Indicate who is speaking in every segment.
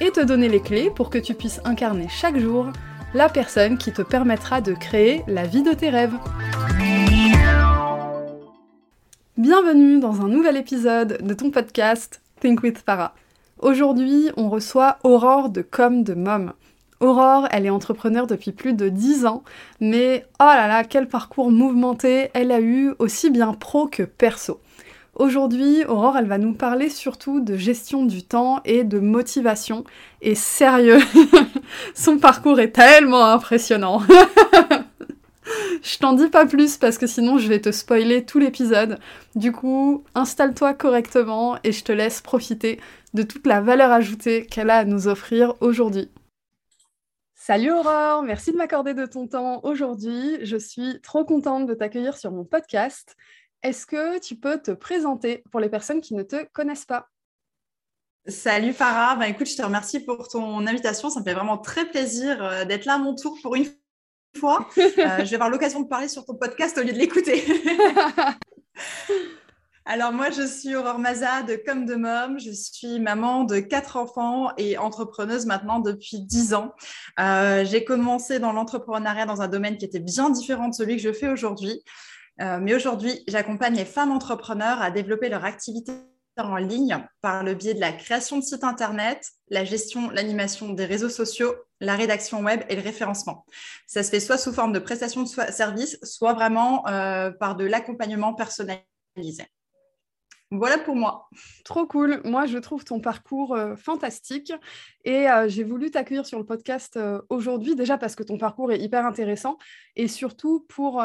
Speaker 1: et te donner les clés pour que tu puisses incarner chaque jour la personne qui te permettra de créer la vie de tes rêves. Bienvenue dans un nouvel épisode de ton podcast Think with Farah. Aujourd'hui, on reçoit Aurore de Comme de Mom. Aurore, elle est entrepreneur depuis plus de 10 ans, mais oh là là, quel parcours mouvementé elle a eu, aussi bien pro que perso. Aujourd'hui, Aurore, elle va nous parler surtout de gestion du temps et de motivation. Et sérieux, son parcours est tellement impressionnant. je t'en dis pas plus parce que sinon je vais te spoiler tout l'épisode. Du coup, installe-toi correctement et je te laisse profiter de toute la valeur ajoutée qu'elle a à nous offrir aujourd'hui. Salut Aurore, merci de m'accorder de ton temps aujourd'hui. Je suis trop contente de t'accueillir sur mon podcast. Est-ce que tu peux te présenter pour les personnes qui ne te connaissent pas?
Speaker 2: Salut Farah, ben, écoute, je te remercie pour ton invitation. Ça me fait vraiment très plaisir euh, d'être là à mon tour pour une fois. Euh, je vais avoir l'occasion de parler sur ton podcast au lieu de l'écouter. Alors moi, je suis Aurore Maza de Comme de Mom. Je suis maman de quatre enfants et entrepreneuse maintenant depuis dix ans. Euh, j'ai commencé dans l'entrepreneuriat dans un domaine qui était bien différent de celui que je fais aujourd'hui. Euh, mais aujourd'hui, j'accompagne les femmes entrepreneurs à développer leur activité en ligne par le biais de la création de sites internet, la gestion, l'animation des réseaux sociaux, la rédaction web et le référencement. Ça se fait soit sous forme de prestation de services, soit vraiment euh, par de l'accompagnement personnalisé. Voilà pour moi.
Speaker 1: Trop cool. Moi, je trouve ton parcours euh, fantastique et euh, j'ai voulu t'accueillir sur le podcast euh, aujourd'hui, déjà parce que ton parcours est hyper intéressant et surtout pour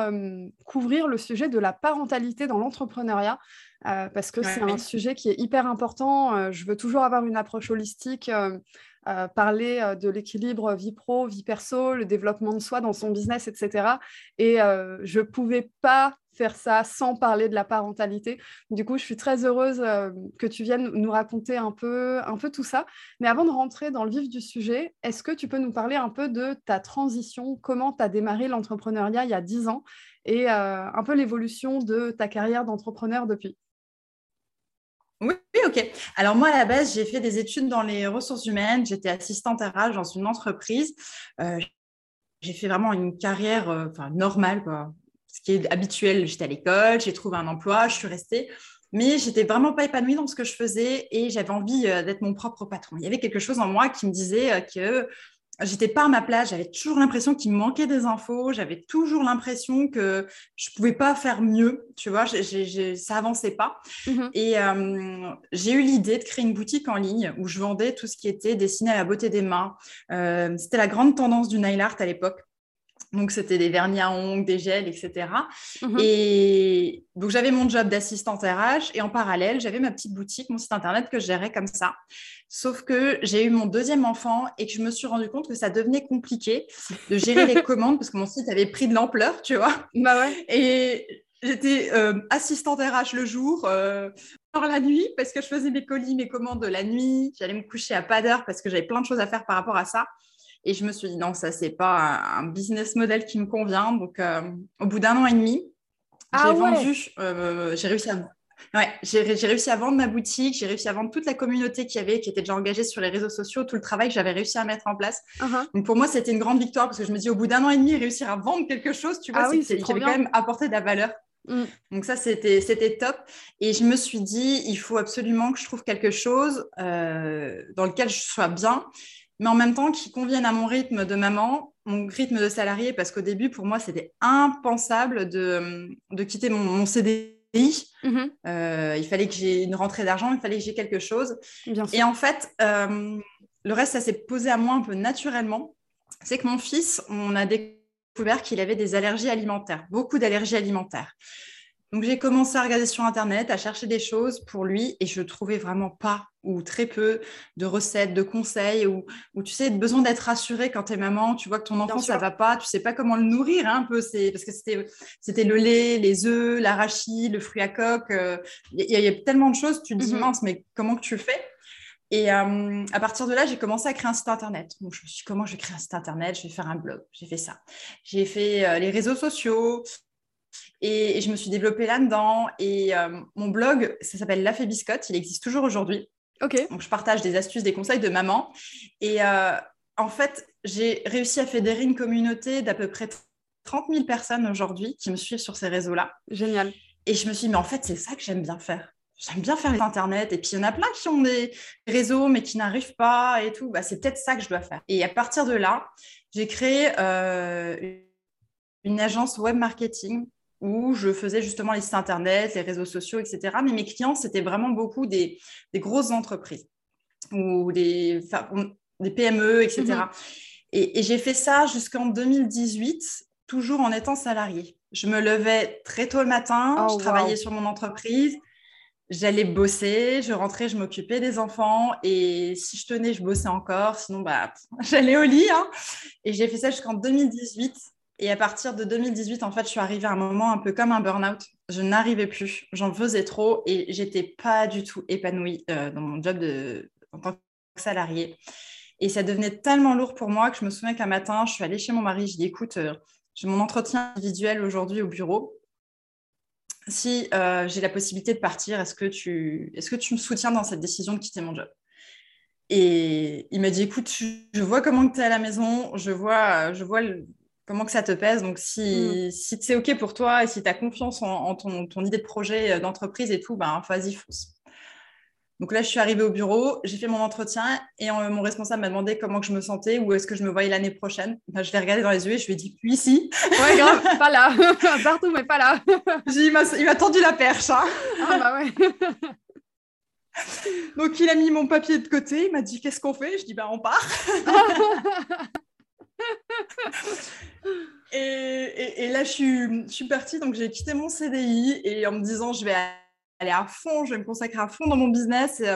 Speaker 1: couvrir le sujet de la parentalité dans l'entrepreneuriat. parce que c'est un sujet qui est hyper important. je veux toujours avoir une approche holistique parler de l'équilibre vie pro, vie perso, le développement de soi dans son business, etc. Et je ne pouvais pas faire ça sans parler de la parentalité. Du coup, je suis très heureuse que tu viennes nous raconter un peu, un peu tout ça. Mais avant de rentrer dans le vif du sujet, est-ce que tu peux nous parler un peu de ta transition, comment tu as démarré l'entrepreneuriat il y a 10 ans? Et un peu l'évolution de ta carrière d'entrepreneur depuis
Speaker 2: ok. Alors moi, à la base, j'ai fait des études dans les ressources humaines. J'étais assistante RH dans une entreprise. Euh, j'ai fait vraiment une carrière euh, normale, quoi. ce qui est habituel. J'étais à l'école, j'ai trouvé un emploi, je suis restée. Mais j'étais vraiment pas épanouie dans ce que je faisais et j'avais envie euh, d'être mon propre patron. Il y avait quelque chose en moi qui me disait que j'étais pas à ma place, j'avais toujours l'impression qu'il me manquait des infos, j'avais toujours l'impression que je pouvais pas faire mieux, tu vois, ça avançait pas. Mhm. Et euh, j'ai eu l'idée de créer une boutique en ligne où je vendais tout ce qui était dessiné à la beauté des mains. Euh, c'était la grande tendance du nail art à l'époque. Donc, c'était des vernis à ongles, des gels, etc. Mhm. Et donc, j'avais mon job d'assistante RH et en parallèle, j'avais ma petite boutique, mon site internet que je gérais comme ça. Sauf que j'ai eu mon deuxième enfant et que je me suis rendu compte que ça devenait compliqué de gérer les commandes parce que mon site avait pris de l'ampleur, tu vois.
Speaker 1: Bah ouais.
Speaker 2: Et j'étais euh, assistante RH le jour, euh, la nuit parce que je faisais mes colis, mes commandes la nuit. J'allais me coucher à pas d'heure parce que j'avais plein de choses à faire par rapport à ça. Et je me suis dit, non, ça, c'est pas un business model qui me convient. Donc, euh, au bout d'un an et demi, ah j'ai vendu, euh, j'ai réussi à. Ouais, j'ai réussi à vendre ma boutique, j'ai réussi à vendre toute la communauté qui avait, qui était déjà engagée sur les réseaux sociaux, tout le travail que j'avais réussi à mettre en place. Uh-huh. Donc pour moi, c'était une grande victoire parce que je me dis au bout d'un an et demi, réussir à vendre quelque chose, tu vois, ah oui, c'est quand même apporté de la valeur. Mm. Donc ça, c'était top. Et je me suis dit, il faut absolument que je trouve quelque chose euh, dans lequel je sois bien mais en même temps qui conviennent à mon rythme de maman, mon rythme de salarié, parce qu'au début, pour moi, c'était impensable de, de, quitter mon, CDI. Mm-hmm. Euh, il fallait que j'ai une rentrée d'argent, il fallait que j'ai quelque chose. Et en fait, euh, le reste, ça s'est posé à moi un peu naturellement. C'est que mon fils, on a découvert qu'il avait des allergies alimentaires, beaucoup d'allergies alimentaires. Donc j'ai commencé à regarder sur Internet, à chercher des choses pour lui et je trouvais vraiment pas ou très peu de recettes, de conseils ou, tu sais, besoin d'être rassurée quand tu es maman, tu vois que ton enfant ça va pas, tu sais pas comment le nourrir hein, un peu, c'est parce que c'était c'était le lait, les œufs, l'arachide, le fruit à coque, euh, il y, a tellement de choses, tu te dis mhm. mince mais comment que tu fais? Et euh, à partir de là, j'ai commencé à créer un site internet. Donc, je me suis dit, comment je vais créer un site internet? Je vais faire un blog. J'ai fait ça. J'ai fait euh, les réseaux sociaux, et, je me suis développée là-dedans. Et euh, mon blog, ça s'appelle La Fée Biscotte. Il existe toujours aujourd'hui.
Speaker 1: Ok.
Speaker 2: Donc, je partage des astuces, des conseils de maman. Et euh, en fait, j'ai réussi à fédérer une communauté d'à peu près 30 000 personnes aujourd'hui qui me suivent sur ces réseaux-là.
Speaker 1: Génial.
Speaker 2: Et je me suis dit, mais en fait, c'est ça que j'aime bien faire. J'aime bien faire les Internet. Et puis, il y en a plein qui ont des réseaux, mais qui n'arrivent pas et tout. Bah, c'est peut-être ça que je dois faire. Et à partir de là, j'ai créé euh, une agence web marketing où je faisais justement les sites internet, les réseaux sociaux, etc. Mais mes clients, c'était vraiment beaucoup des, grosses entreprises ou des, des PME, etc. Mhm. Et, j'ai fait ça jusqu'en 2018, toujours en étant salarié. Je me levais très tôt le matin, oh, je travaillais sur mon entreprise, j'allais bosser, je rentrais, je m'occupais des enfants et si je tenais, je bossais encore. Sinon, bah, j'allais au lit. Hein. Et j'ai fait ça jusqu'en 2018 et à partir de 2018, en fait, je suis arrivée à un moment un peu comme un burn-out. Je n'arrivais plus, j'en faisais trop et j'étais pas du tout épanouie euh, dans mon job de, en tant que salariée. Et ça devenait tellement lourd pour moi que je me souviens qu'un matin, je suis allée chez mon mari, je dis écoute, euh, j'ai mon entretien individuel aujourd'hui au bureau. Si euh, j'ai la possibilité de partir, est-ce que, tu, est-ce que tu me soutiens dans cette décision de quitter mon job? Et il m'a dit écoute, je vois comment tu es à la maison, je vois, je vois le, comment que ça te pèse? Donc, si, mm. si c'est OK pour toi et si tu as confiance en, ton, idée de projet euh, d'entreprise et tout, ben, vas-y, fonce. Donc là, je suis arrivée au bureau, j'ai fait mon entretien et mon responsable m'a demandé comment que je me sentais, ou est-ce que je me voyais l'année prochaine. Ben, je l'ai regardé dans les yeux et je lui ai dit, puis ici.
Speaker 1: Ouais, grave, pas là. Partout, mais pas là.
Speaker 2: il m'a tendu la perche. Hein.
Speaker 1: Ah bah ouais.
Speaker 2: Donc il a mis mon papier de côté, il m'a dit, qu'est-ce qu'on fait? Je dis, ben on part. Et, là, je suis, je partie, donc j'ai quitté mon CDI et en me disant, je vais aller à fond, je vais me consacrer à fond dans mon business et,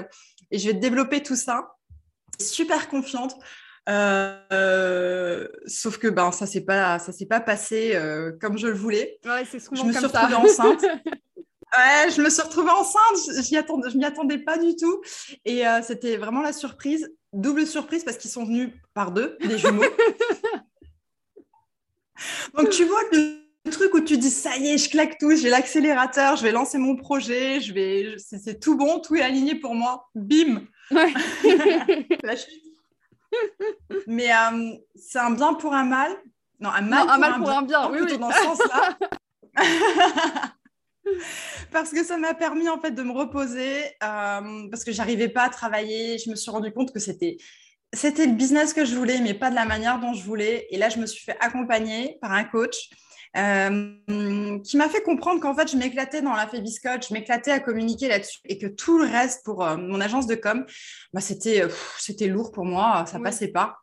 Speaker 2: je vais développer tout ça. Super confiante. Euh, sauf que ben ça s'est pas ça s'est pas passé euh, comme je le voulais.
Speaker 1: je me
Speaker 2: suis retrouvée enceinte. Ouais, je me suis retrouvée enceinte, je ne m'y attendais pas du tout. Et euh, c'était vraiment la surprise, double surprise parce qu'ils sont venus par deux, des jumeaux. Donc tu vois le truc où tu dis ça y est, je claque tout, j'ai l'accélérateur, je vais lancer mon projet, je vais, c'est tout bon, tout est aligné pour moi. Bim. Mais euh, c'est un bien pour un mal. Non, un mal,
Speaker 1: pour, un, mal un pour un bien. Oui, oui.
Speaker 2: dans ce sens-là. parce que ça m'a permis en fait de me reposer euh, parce que j'arrivais pas à travailler. Je me suis rendu compte que c'était c'était le business que je voulais, mais pas de la manière dont je voulais. Et là, je me suis fait accompagner par un coach euh, qui m'a fait comprendre qu'en fait, je m'éclatais dans la je m'éclatais à communiquer là-dessus et que tout le reste pour euh, mon agence de com, bah, c'était, c'était lourd pour moi, ça passait pas.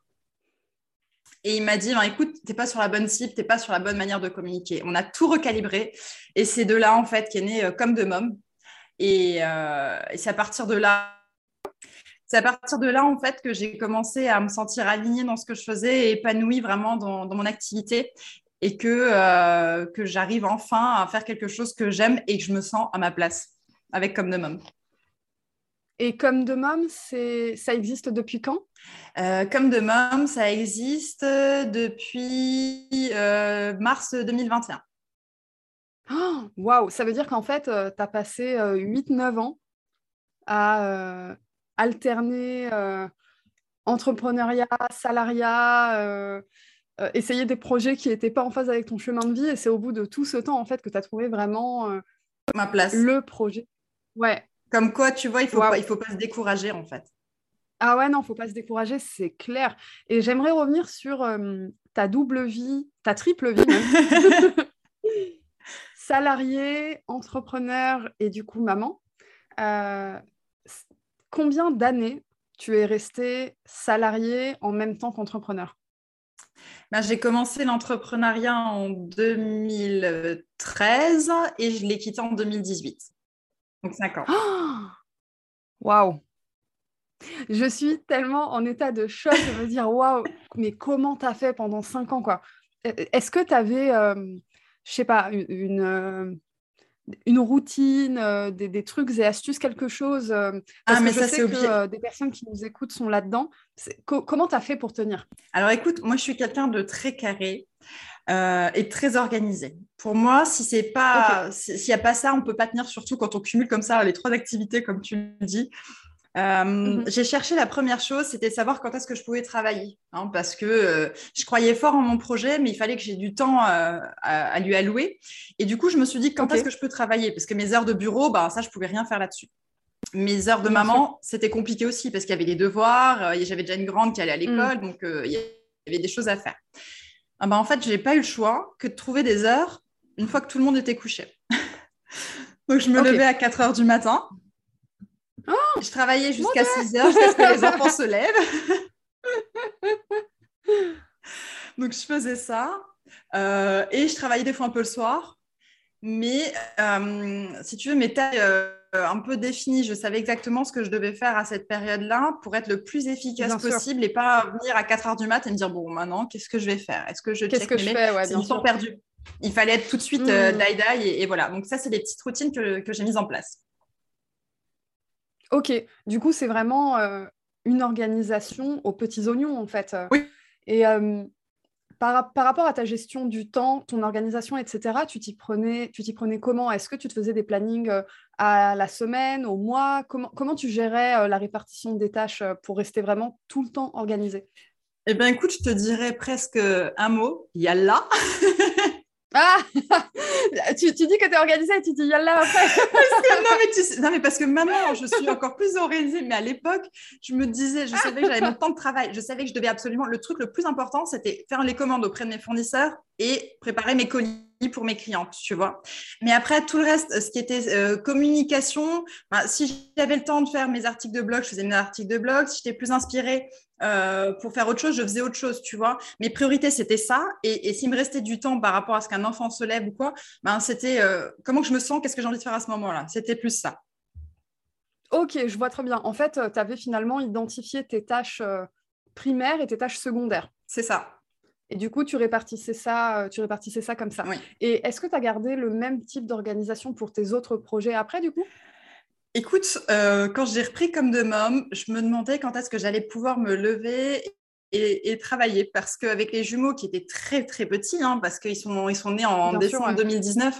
Speaker 2: Et il m'a dit, ben, écoute, tu n'es pas sur la bonne cible, tu n'es pas sur la bonne manière de communiquer. On a tout recalibré. Et c'est de là, en fait, qu'est né euh, Comme de Mom. Et, euh, c'est à partir de là, en fait, que j'ai commencé à me sentir alignée dans ce que je faisais épanouie vraiment dans, mon activité et que, euh, que j'arrive enfin à faire quelque chose que j'aime et que je me sens à ma place avec Comme de Mom.
Speaker 1: Et Comme de Mom, ça existe depuis quand?
Speaker 2: Euh, Comme de Mom, ça existe depuis euh, mars 2021.
Speaker 1: Waouh, ça veut dire qu'en fait, euh, tu as passé 8-9 ans à alterner entrepreneuriat, salariat, essayer des projets qui n'étaient pas en phase avec ton chemin de vie. Et c'est au bout de tout ce temps, en fait, que tu as trouvé vraiment
Speaker 2: ma place.
Speaker 1: Le projet. Ouais,
Speaker 2: comme quoi, tu vois, il ne faut, pas, faut pas se décourager en fait.
Speaker 1: Ah ouais, non, il ne faut pas se décourager, c'est clair. Et j'aimerais revenir sur euh, ta double vie, ta triple vie. Salarié, entrepreneur et du coup maman. Euh, combien d'années tu es resté salarié en même temps qu'entrepreneur?
Speaker 2: Ben, J'ai commencé l'entrepreneuriat en 2013 et je l'ai quitté en 2018. Donc 5 ans.
Speaker 1: Waouh Je suis tellement en état de choc de me dire waouh, mais comment tu as fait pendant 5 ans quoi? Est-ce que tu avais, euh, je sais pas, une, une routine, euh, des, trucs et astuces, quelque chose euh, parce ah, mais que je sais que des personnes qui nous écoutent sont là-dedans. comment tu as fait pour tenir?
Speaker 2: Alors écoute, moi je suis quelqu'un de très carré et très organisé. Pour moi, si c'est pas, s'il n'y a pas ça, on peut pas tenir, surtout quand on cumule comme ça les trois activités, comme tu le dis. Euh, mhm. J'ai cherché la première chose, c'était savoir quand est-ce que je pouvais travailler, hein, parce que euh, je croyais fort en mon projet, mais il fallait que j'ai du temps euh, à, lui allouer. Et du coup, je me suis dit quand est-ce que je peux travailler, parce que mes heures de bureau, bah, ça, je pouvais rien faire là-dessus. Mes heures de maman, c'était compliqué aussi, parce qu'il y avait des devoirs, j'avais déjà une grande qui allait à l'école, mm. donc il y avait des choses à faire. Ah bah, en fait, je n'ai pas eu le choix que de trouver des heures une fois que tout le monde était couché. donc, je me levais à 4 heures du matin. Oh, je travaillais jusqu'à 6 heures, jusqu'à ce que les enfants se lèvent. Donc, je faisais ça. Euh, et je travaillais des fois un peu le soir. Mais euh, si tu veux, mes tailles euh, un peu définies, je savais exactement ce que je devais faire à cette période-là pour être le plus efficace possible et pas venir à 4 heures du mat et me dire bon, maintenant, qu'est-ce que je vais faire? Est-ce que je
Speaker 1: Qu'est-ce que je fais? Ouais,
Speaker 2: bien sûr. perdu. Il fallait être tout de suite mmh. die, die et, voilà. Donc, ça, c'est les petites routines que, que j'ai mises en place.
Speaker 1: Ok, du coup, c'est vraiment euh, une organisation aux petits oignons, en fait.
Speaker 2: Oui.
Speaker 1: Et euh, par, rapport à ta gestion du temps, ton organisation, etc., tu t'y prenais, tu t'y prenais comment? Est-ce que tu te faisais des plannings euh, à la semaine, au mois? Comment, comment tu gérais la répartition des tâches pour rester vraiment tout le temps organisé?
Speaker 2: Eh bien, écoute, je te dirais presque un mot, il y a là.
Speaker 1: Ah tu, dis que tu es organisée tu dis yalla après.
Speaker 2: non, mais parce que maintenant, je suis encore plus organisée. Mais à l'époque, je me disais, je savais que j'avais mon temps de travail. Je savais que je devais absolument. Le truc le plus important, c'était faire les commandes auprès de mes fournisseurs et préparer mes colis pour mes clientes, tu vois. Mais après, tout le reste, ce qui était euh, communication, ben, si j'avais le temps de faire mes articles de blog, je faisais mes articles de blog. Si j'étais plus inspirée euh, pour faire autre chose, je faisais autre chose, tu vois. Mes priorités, c'était ça. Et, s'il me restait du temps par rapport à ce qu'un enfant se lève ou quoi, ben, c'était euh, comment je me sens, qu'est-ce que j'ai envie de faire à ce moment-là? C'était plus ça.
Speaker 1: Ok, je vois très bien. En fait, tu avais finalement identifié tes tâches primaires et tes tâches secondaires.
Speaker 2: C'est ça.
Speaker 1: Et du coup, tu répartissais ça, euh, tu répartissais ça comme ça. Et est-ce que tu as gardé le même type d'organisation pour tes autres projets après, du coup?
Speaker 2: Écoute, euh, quand j'ai repris comme de môme, je me demandais quand est-ce que j'allais pouvoir me lever et, travailler. Parce qu'avec les jumeaux qui étaient très très petits, hein, parce qu'ils sont, ils sont nés en décembre 2019,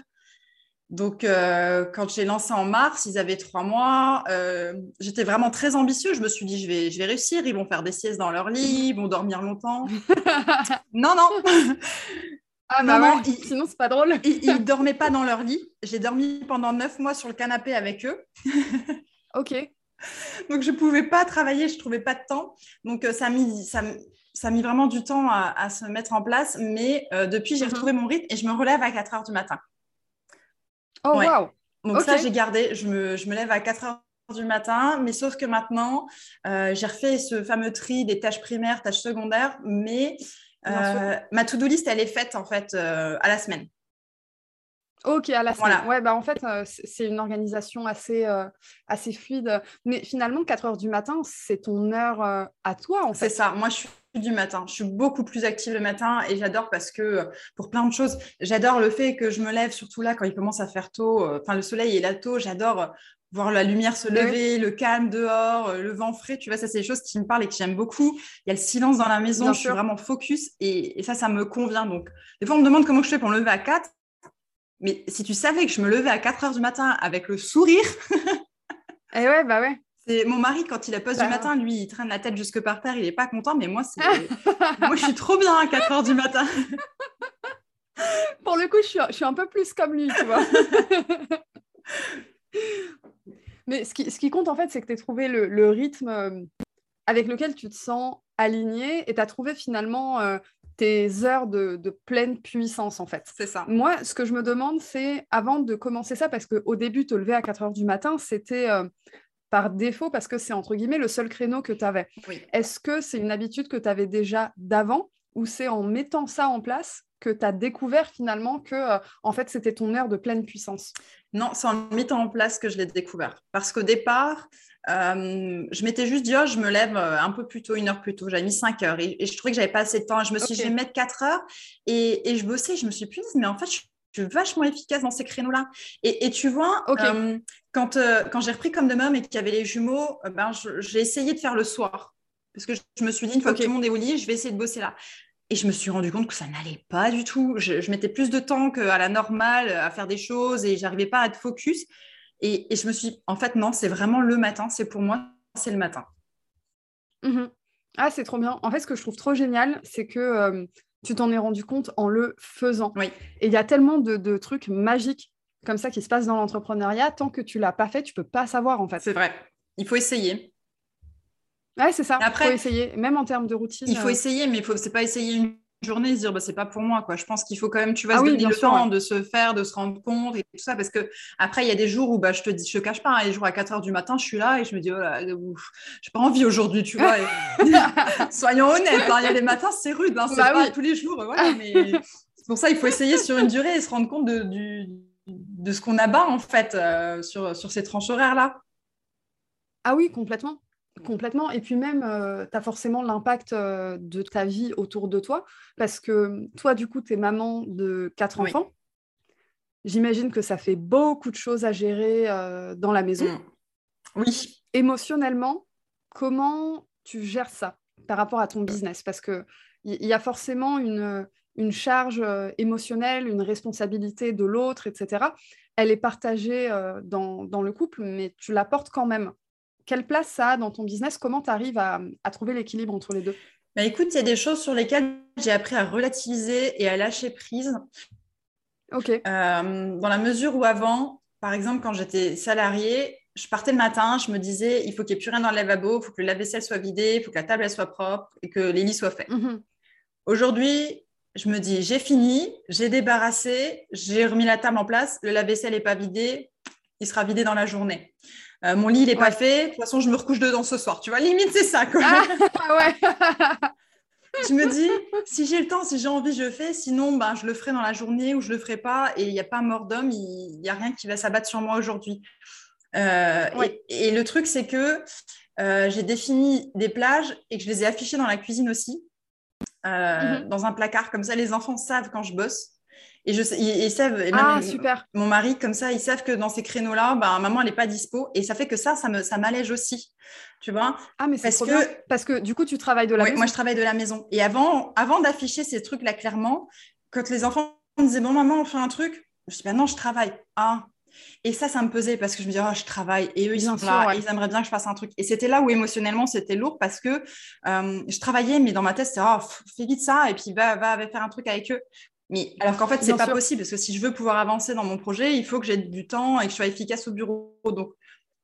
Speaker 2: donc, euh, quand j'ai lancé en mars, ils avaient trois mois. Euh, j'étais vraiment très ambitieux. Je me suis dit, je vais, je vais réussir. Ils vont faire des siestes dans leur lit, ils vont dormir longtemps. non, non.
Speaker 1: Ah, bah non, sinon, c'est pas drôle.
Speaker 2: ils, ne dormaient pas dans leur lit. J'ai dormi pendant neuf mois sur le canapé avec eux.
Speaker 1: ok.
Speaker 2: Donc, je pouvais pas travailler, je trouvais pas de temps. Donc, euh, ça a mis, ça, ça a mis vraiment du temps à, se mettre en place. Mais depuis, j'ai mhm. retrouvé mon rythme et je me relève à 4 heures du matin.
Speaker 1: Oh, wow.
Speaker 2: Donc ça, j'ai gardé. Je me, je me, lève à 4 heures du matin, mais sauf que maintenant, euh, j'ai refait ce fameux tri des tâches primaires, tâches secondaires, mais euh, ma to-do list, elle est faite en fait euh, à la semaine.
Speaker 1: Ok, à la semaine. Ouais, bah en fait, c'est une organisation assez, assez fluide. Mais finalement, 4 heures du matin, c'est ton heure à toi, en
Speaker 2: fait. C'est ça. Moi, je suis du matin. Je suis beaucoup plus active le matin et j'adore parce que euh, pour plein de choses, j'adore le fait que je me lève, surtout là quand il commence à faire tôt. Euh, enfin, le soleil est là tôt. J'adore euh, voir la lumière se lever, le calme dehors, le vent frais. Tu vois, ça, c'est des choses qui me parlent et que j'aime beaucoup. Il y a le silence dans la maison. je suis vraiment focus et, ça, ça me convient. Donc, des fois, on me demande comment je fais pour me lever à 4. Mais si tu savais que je me levais à 4 heures du matin avec le sourire.
Speaker 1: eh ouais, bah ouais.
Speaker 2: C'est mon mari, quand il a pause du bah. matin, lui, il traîne la tête jusque par terre, il n'est pas content, mais moi, c'est... moi, je suis trop bien à 4 heures du matin.
Speaker 1: Pour le coup, je suis, je suis un peu plus comme lui, tu vois. mais ce qui, ce qui, compte, en fait, c'est que tu as trouvé le, le, rythme euh, avec lequel tu te sens aligné et tu as trouvé finalement euh, tes heures de, de, pleine puissance, en fait.
Speaker 2: C'est ça.
Speaker 1: Moi, ce que je me demande, c'est, avant de commencer ça, parce qu'au début, te lever à 4 heures du matin, c'était... Euh, par défaut parce que c'est entre guillemets le seul créneau que tu avais. Est-ce que c'est une habitude que tu avais déjà d'avant ou c'est en mettant ça en place que tu as découvert finalement que euh, en fait c'était ton heure de pleine puissance
Speaker 2: Non, c'est en mettant en place que je l'ai découvert. Parce qu'au départ, euh, je m'étais juste dit, oh, je me lève euh, un peu plus tôt, une heure plus tôt. J'avais mis 5 heures et, je trouvais que j'avais pas assez de temps. Je me suis dit, je vais mettre 4 heures et, et, je bossais. Je me suis dit, mais en fait, je suis vachement efficace dans ces créneaux-là. Et, tu vois, quand, quand j'ai repris comme de même et qu'il y avait les jumeaux, ben, j'ai essayé de faire le soir. Parce que je, me suis dit, une fois que tout le monde est au lit, je vais essayer de bosser là. Et je me suis rendu compte que ça n'allait pas du tout. Je, mettais plus de temps qu'à la normale à faire des choses et j'arrivais pas à être focus. Et, je me suis dit, en fait, non, c'est vraiment le matin. C'est pour moi, c'est le matin.
Speaker 1: Mhm. Ah, c'est trop bien. En fait, ce que je trouve trop génial, c'est que euh, tu t'en es rendu compte en le faisant.
Speaker 2: Oui.
Speaker 1: Et il y a tellement de, trucs magiques comme ça qui se passent dans l'entrepreneuriat. Tant que tu l'as pas fait, tu peux pas savoir, en fait.
Speaker 2: C'est vrai. Il faut essayer.
Speaker 1: Ouais, c'est ça. Après, il faut essayer, même en termes de routine.
Speaker 2: Il faut euh. essayer, mais faut, c'est pas essayer une journée et se dire bah, c'est pas pour moi quoi je pense qu'il faut quand même tu vas ah se donner le temps de se faire de se rendre compte et tout ça parce que après il y a des jours où bah je te dis je te cache pas hein, les jours à 4 heures du matin je suis là et je me dis oh là j'ai pas envie aujourd'hui tu vois soyons honnêtes hein, il y a les matins c'est rude hein, c'est bah pas tous les jours voilà mais c'est pour ça il faut essayer sur une durée et se rendre compte de, du, de ce qu'on abat en fait euh, sur, sur ces tranches horaires là
Speaker 1: ah oui complètement Complètement. Et puis même, euh, tu as forcément l'impact euh, de ta vie autour de toi, parce que toi, du coup, tu es maman de quatre enfants. J'imagine que ça fait beaucoup de choses à gérer euh, dans la maison. Mm.
Speaker 2: Oui.
Speaker 1: Émotionnellement, comment tu gères ça par rapport à ton business? Parce qu'il y, y a forcément une, une charge émotionnelle, une responsabilité de l'autre, etc. Elle est partagée dans, dans le couple, mais tu la portes quand même quelle place ça a dans ton business? Comment tu arrives à, trouver l'équilibre entre les deux?
Speaker 2: Bah, Écoute, il y a des choses sur lesquelles j'ai appris à relativiser et à lâcher prise.
Speaker 1: Ok.
Speaker 2: Euh, dans la mesure où avant, par exemple, quand j'étais salariée, je partais le matin, je me disais, il faut qu'il n'y ait plus rien dans le lavabo, il faut que le lave-vaisselle soit vidé, il faut que la table elle soit propre et que les lits soient faits. Mhm. Aujourd'hui, je me dis, j'ai fini, j'ai débarrassé, j'ai remis la table en place, le lave-vaisselle n'est pas vidé, il sera vidé dans la journée. Euh, mon lit, il n'est pas fait. De toute façon, je me recouche dedans ce soir. Tu vois, limite, c'est ça. Quoi. Ah, ouais. je me dis, si j'ai le temps, si j'ai envie, je fais. Sinon, ben, je le ferai dans la journée ou je le ferai pas. Et il n'y a pas mort d'homme. Il n'y a rien qui va s'abattre sur moi aujourd'hui. Euh, et, le truc, c'est que euh, j'ai défini des plages et que je les ai affichées dans la cuisine aussi, mhm. dans un placard. Comme ça, les enfants savent quand je bosse. Et je, ils, savent,
Speaker 1: ah, super.
Speaker 2: mon mari, comme ça, ils savent que dans ces créneaux-là, bah, maman, elle n'est pas dispo. Et ça fait que ça, ça, me, ça m'allège aussi. Tu vois?
Speaker 1: Ah, mais c'est parce que, Parce que du coup, tu travailles de la maison?
Speaker 2: Moi, je travaille de la maison. Et avant, avant d'afficher ces trucs-là clairement, quand les enfants me disaient, bon, maman, on fait un truc, je dis, bah, non, je travaille. Ah. Et ça, ça me pesait parce que je me disais, oh, je travaille. Et eux, ils sont là, ils aimeraient bien que je fasse un truc. Et c'était là où émotionnellement, c'était lourd parce que euh, je travaillais, mais dans ma tête, c'était, oh, fais vite ça, et puis va, va, va faire un truc avec eux. Mais alors qu'en fait, c'est pas possible parce que si je veux pouvoir avancer dans mon projet, il faut que j'ai du temps et que je sois efficace au bureau. Donc,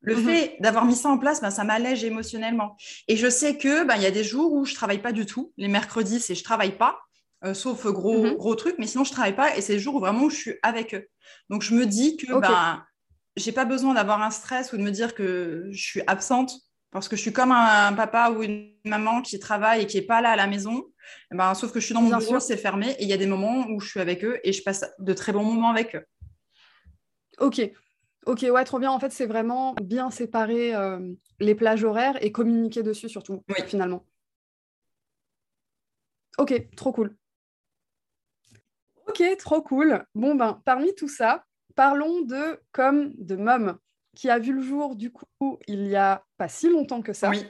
Speaker 2: le mhm. fait d'avoir mis ça en place, ben, ça m'allège émotionnellement. Et je sais que ben, il y a des jours où je travaille pas du tout. Les mercredis, c'est je travaille pas, euh, sauf gros mhm. gros trucs, mais sinon je travaille pas. Et c'est les jours où vraiment je suis avec eux. Donc je me dis que okay. ben j'ai pas besoin d'avoir un stress ou de me dire que je suis absente parce que je suis comme un, papa ou une maman qui travaille et qui est pas là à la maison. Eh ben, sauf que je suis dans mon bureau, c'est fermé, et il y a des moments où je suis avec eux et je passe de très bons moments avec eux.
Speaker 1: Ok, ok, ouais, trop bien. En fait, c'est vraiment bien séparer euh, les plages horaires et communiquer dessus surtout, finalement. Ok, trop cool. Ok, trop cool. Bon, ben, parmi tout ça, parlons de Comme de Mom, qui a vu le jour, du coup, il y a pas si longtemps que ça.
Speaker 2: Oui.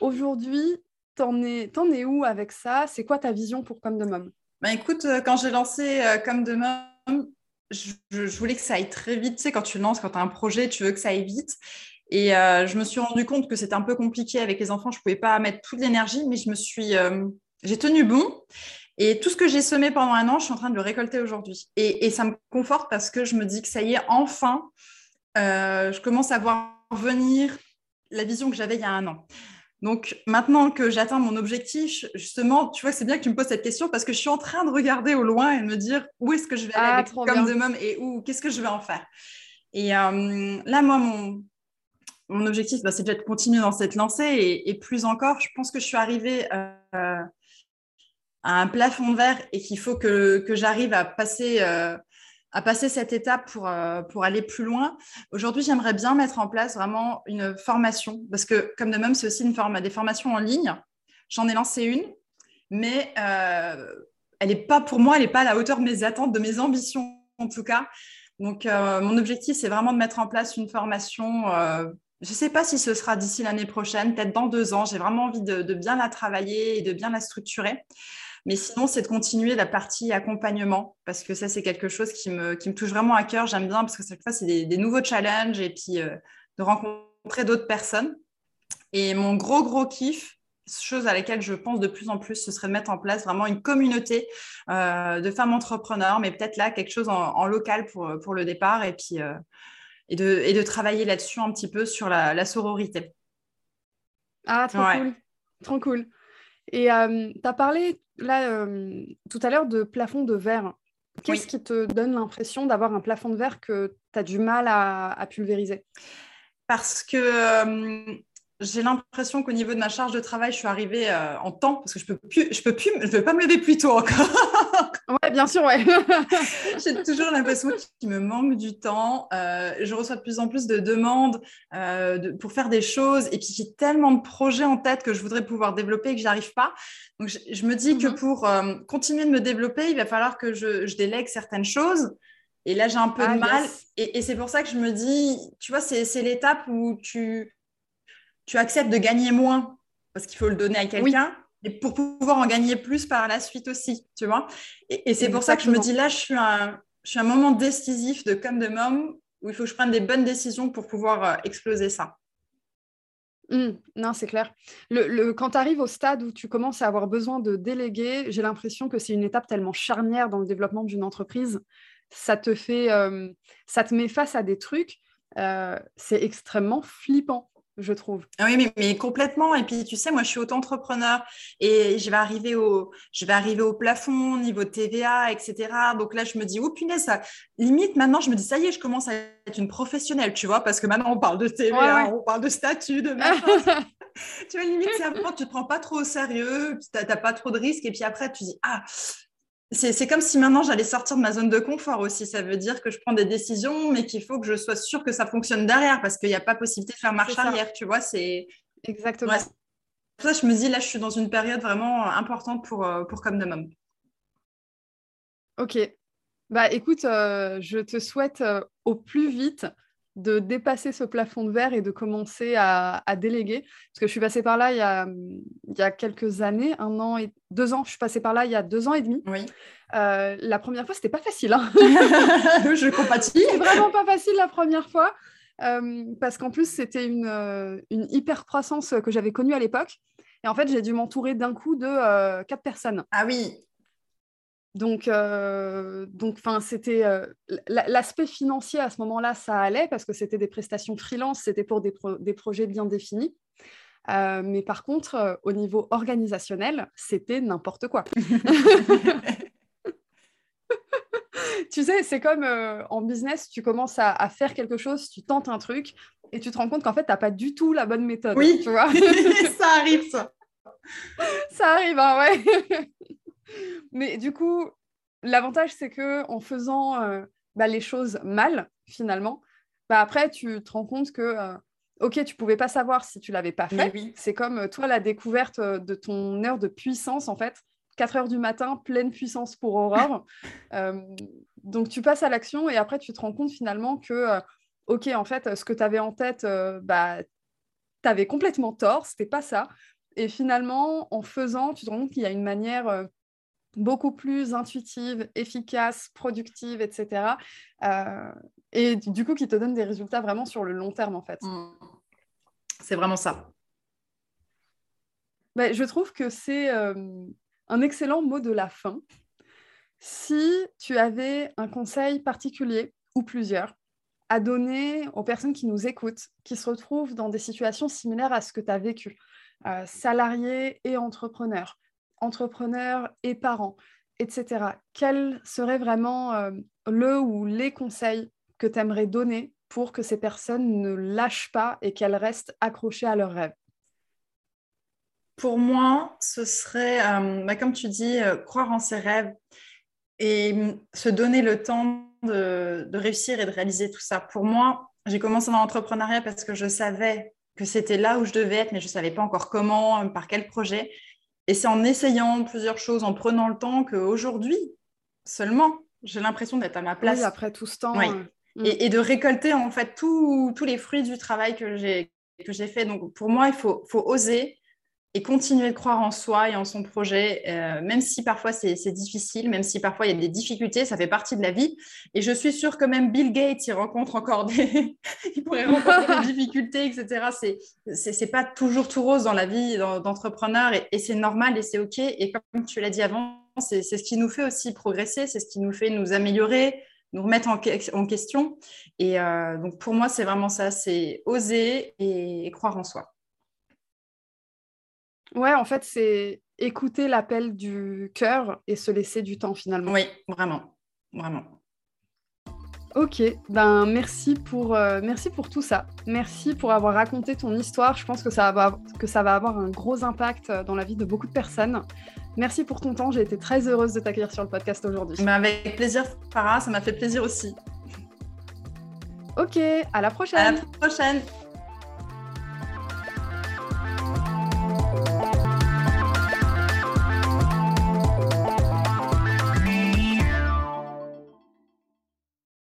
Speaker 1: Aujourd'hui, T'en es, es où avec ça? C'est quoi ta vision pour Comme de Mom?
Speaker 2: Bah, Écoute, euh, quand j'ai lancé euh, Comme de Mom, je, voulais que ça aille très vite. Tu sais, quand tu lances, quand tu as un projet, tu veux que ça aille vite. Et euh, je me suis rendu compte que c'était un peu compliqué avec les enfants. Je ne pouvais pas mettre toute l'énergie, mais je me suis, j'ai tenu bon. Et tout ce que j'ai semé pendant un an, je suis en train de le récolter aujourd'hui. Et, ça me conforte parce que je me dis que ça y est, enfin, je commence à voir venir la vision que j'avais il y a un an. Donc maintenant que j'atteins mon objectif, justement, tu vois, c'est bien que tu me poses cette question parce que je suis en train de regarder au loin et de me dire où est-ce que je vais aller ah, avec comme de mom et où, qu'est-ce que je vais en faire? Et euh, là, moi, mon, mon objectif, bah, c'est déjà de continuer dans cette lancée et, plus encore, je pense que je suis arrivée euh, un plafond de verre et qu'il faut que, j'arrive à passer, euh, à passer cette étape pour, euh, pour aller plus loin. Aujourd'hui, j'aimerais bien mettre en place vraiment une formation parce que, comme de même, c'est aussi une forme, des formations en ligne. J'en ai lancé une, mais euh, elle n'est pas, pour moi, elle n'est pas à la hauteur de mes attentes, de mes ambitions en tout cas. Donc, mon objectif, c'est vraiment de mettre en place une formation je ne sais pas si ce sera d'ici l'année prochaine, peut-être dans deux ans. J'ai vraiment envie de, bien la travailler et de bien la structurer. Mais sinon, c'est de continuer la partie accompagnement, parce que ça, c'est quelque chose qui me, qui me touche vraiment à cœur. J'aime bien, parce que chaque fois, c'est des, nouveaux challenges et puis euh, de rencontrer d'autres personnes. Et mon gros, gros kiff, chose à laquelle je pense de plus en plus, ce serait de mettre en place vraiment une communauté euh, de femmes entrepreneurs, mais peut-être là, quelque chose en, local pour, pour le départ. Et puis... Euh, et de, et de travailler là-dessus un petit peu sur la, la sororité.
Speaker 1: Ah, trop cool. Trop cool. Et euh, tu as parlé là euh, tout à l'heure de plafond de verre. Qu'est-ce qui te donne l'impression d'avoir un plafond de verre que tu as du mal à, pulvériser?
Speaker 2: Parce que euh, j'ai l'impression qu'au niveau de ma charge de travail, je suis arrivée en temps parce que je peux plus, je peux plus, je peux pas me lever plus tôt encore.
Speaker 1: ouais, bien sûr, ouais.
Speaker 2: j'ai toujours l'impression qu'il me manque du temps. je reçois de plus en plus de demandes pour faire des choses et puis j'ai tellement de projets en tête que je voudrais pouvoir développer et que j'arrive pas. Donc je, me dis que mhm. pour continuer de me développer, il va falloir que je, délègue certaines choses. Et là, j'ai un peu de ah, mal. Et, et c'est pour ça que je me dis, tu vois, c'est l'étape où tu tu acceptes de gagner moins parce qu'il faut le donner à quelqu'un. Et pour pouvoir en gagner plus par la suite aussi, tu vois. Et, c'est pour ça que je me dis là, je suis un, je suis un moment décisif de comme de mom où il faut que je prenne des bonnes décisions pour pouvoir euh, exploser ça.
Speaker 1: Mmh, non, c'est clair. Le, quand tu arrives au stade où tu commences à avoir besoin de déléguer, j'ai l'impression que c'est une étape tellement charnière dans le développement d'une entreprise. Ça te fait, euh, ça te met face à des trucs. Euh, c'est extrêmement flippant je trouve.
Speaker 2: Ah oui, mais, complètement. Et puis, tu sais, moi, je suis auto-entrepreneur et je vais arriver au, je vais arriver au plafond, niveau TVA, etc. Donc là, je me dis, oh punaise, ça, limite, maintenant, je me dis, ça y est, je commence à être une professionnelle, tu vois, parce que maintenant, on parle de TVA, on parle de statut, de tu vois, limite, c'est avant, tu te prends pas trop au sérieux, tu n'as pas trop de risques. Et puis après, tu dis, ah, c'est comme si maintenant j'allais sortir de ma zone de confort aussi. Ça veut dire que je prends des décisions, mais qu'il faut que je sois sûre que ça fonctionne derrière parce qu'il n'y a pas possibilité de faire marche arrière. Tu vois, c'est.
Speaker 1: Exactement.
Speaker 2: Pour ça, je me dis, là, je suis dans une période vraiment importante pour, euh, pour Comme de Mom.
Speaker 1: Ok. Bah écoute, euh, je te souhaite euh, au plus vite de dépasser ce plafond de verre et de commencer à, déléguer. Parce que je suis passée par là il y a, il y a quelques années, un an et deux ans. Je suis passée par là il y a deux ans et demi.
Speaker 2: Oui.
Speaker 1: Euh, la première fois, c'était pas facile. Hein.
Speaker 2: je compatis.
Speaker 1: C'était vraiment pas facile la première fois. Euh, parce qu'en plus, c'était une, euh, une hyper croissance que j'avais connue à l'époque. Et en fait, j'ai dû m'entourer d'un coup de quatre personnes.
Speaker 2: Ah oui,
Speaker 1: donc, euh, donc, c'était euh, l'aspect financier à ce moment-là, ça allait parce que c'était des prestations freelance, c'était pour des, projets bien définis. Euh, mais par contre, au niveau organisationnel, c'était n'importe quoi. tu sais, c'est comme en business, tu commences à, à, faire quelque chose, tu tentes un truc et tu te rends compte qu'en fait, tu n'as pas du tout la bonne méthode.
Speaker 2: Oui,
Speaker 1: tu vois
Speaker 2: ça arrive, ça.
Speaker 1: ça arrive, hein, ouais. Mais du coup, l'avantage, c'est que en faisant euh, bah, les choses mal, finalement, bah, après, tu te rends compte que, euh, ok, tu pouvais pas savoir si tu l'avais pas fait. C'est comme euh, toi, la découverte de ton heure de puissance, en fait. 4 heures du matin, pleine puissance pour Aurore. donc, tu passes à l'action et après, tu te rends compte finalement que, ok, en fait, ce que tu avais en tête, bah, tu avais complètement tort, c'était pas ça. Et finalement, en faisant, tu te rends compte qu'il y a une manière beaucoup plus intuitive, efficace, productive, etc. Euh, et du coup, qui te donne des résultats vraiment sur le long terme, en fait. Mmh.
Speaker 2: C'est vraiment ça.
Speaker 1: Bah, je trouve que c'est euh, un excellent mot de la fin. Si tu avais un conseil particulier ou plusieurs à donner aux personnes qui nous écoutent, qui se retrouvent dans des situations similaires à ce que tu as vécu, euh, salariés et entrepreneurs, entrepreneurs et parents, etc. Quels seraient vraiment euh, le ou les conseils que tu aimerais donner pour que ces personnes ne lâchent pas et qu'elles restent accrochées à leurs rêves?
Speaker 2: Pour moi, ce serait, bah, comme tu dis, croire en ses rêves et mm, se donner le temps de, réussir et de réaliser tout ça. Pour moi, j'ai commencé dans l'entrepreneuriat parce que je savais que c'était là où je devais être, mais je ne savais pas encore comment, par quel projet. Et c'est en essayant plusieurs choses, en prenant le temps qu'aujourd'hui, seulement, j'ai l'impression d'être à ma place.
Speaker 1: après tout ce temps.
Speaker 2: Euh, mm. Et, de récolter en fait tous les fruits du travail que j'ai fait. Donc pour moi, il faut, faut oser et continuer de croire en soi et en son projet, euh, même si parfois c'est difficile, même si parfois il y a des difficultés, ça fait partie de la vie. Et je suis sûre que même Bill Gates, il rencontre encore des, il pourrait rencontrer des difficultés, etc. C'est pas toujours tout rose dans la vie d'entrepreneur et, c'est normal et c'est ok. Et comme tu l'as dit avant, c'est ce qui nous fait aussi progresser, c'est ce qui nous fait nous améliorer, nous remettre en, en question. Et euh, donc pour moi, c'est vraiment ça, c'est oser et croire en soi.
Speaker 1: Ouais, en fait, c'est écouter l'appel du cœur et se laisser du temps finalement.
Speaker 2: Oui, vraiment, vraiment.
Speaker 1: Ok, ben merci pour, euh, merci pour tout ça. Merci pour avoir raconté ton histoire. Je pense que ça, va, que ça va avoir un gros impact dans la vie de beaucoup de personnes. Merci pour ton temps. J'ai été très heureuse de t'accueillir sur le podcast aujourd'hui.
Speaker 2: Ben avec plaisir, Farah. Ça m'a fait plaisir aussi.
Speaker 1: Ok, à la prochaine.
Speaker 2: À la prochaine.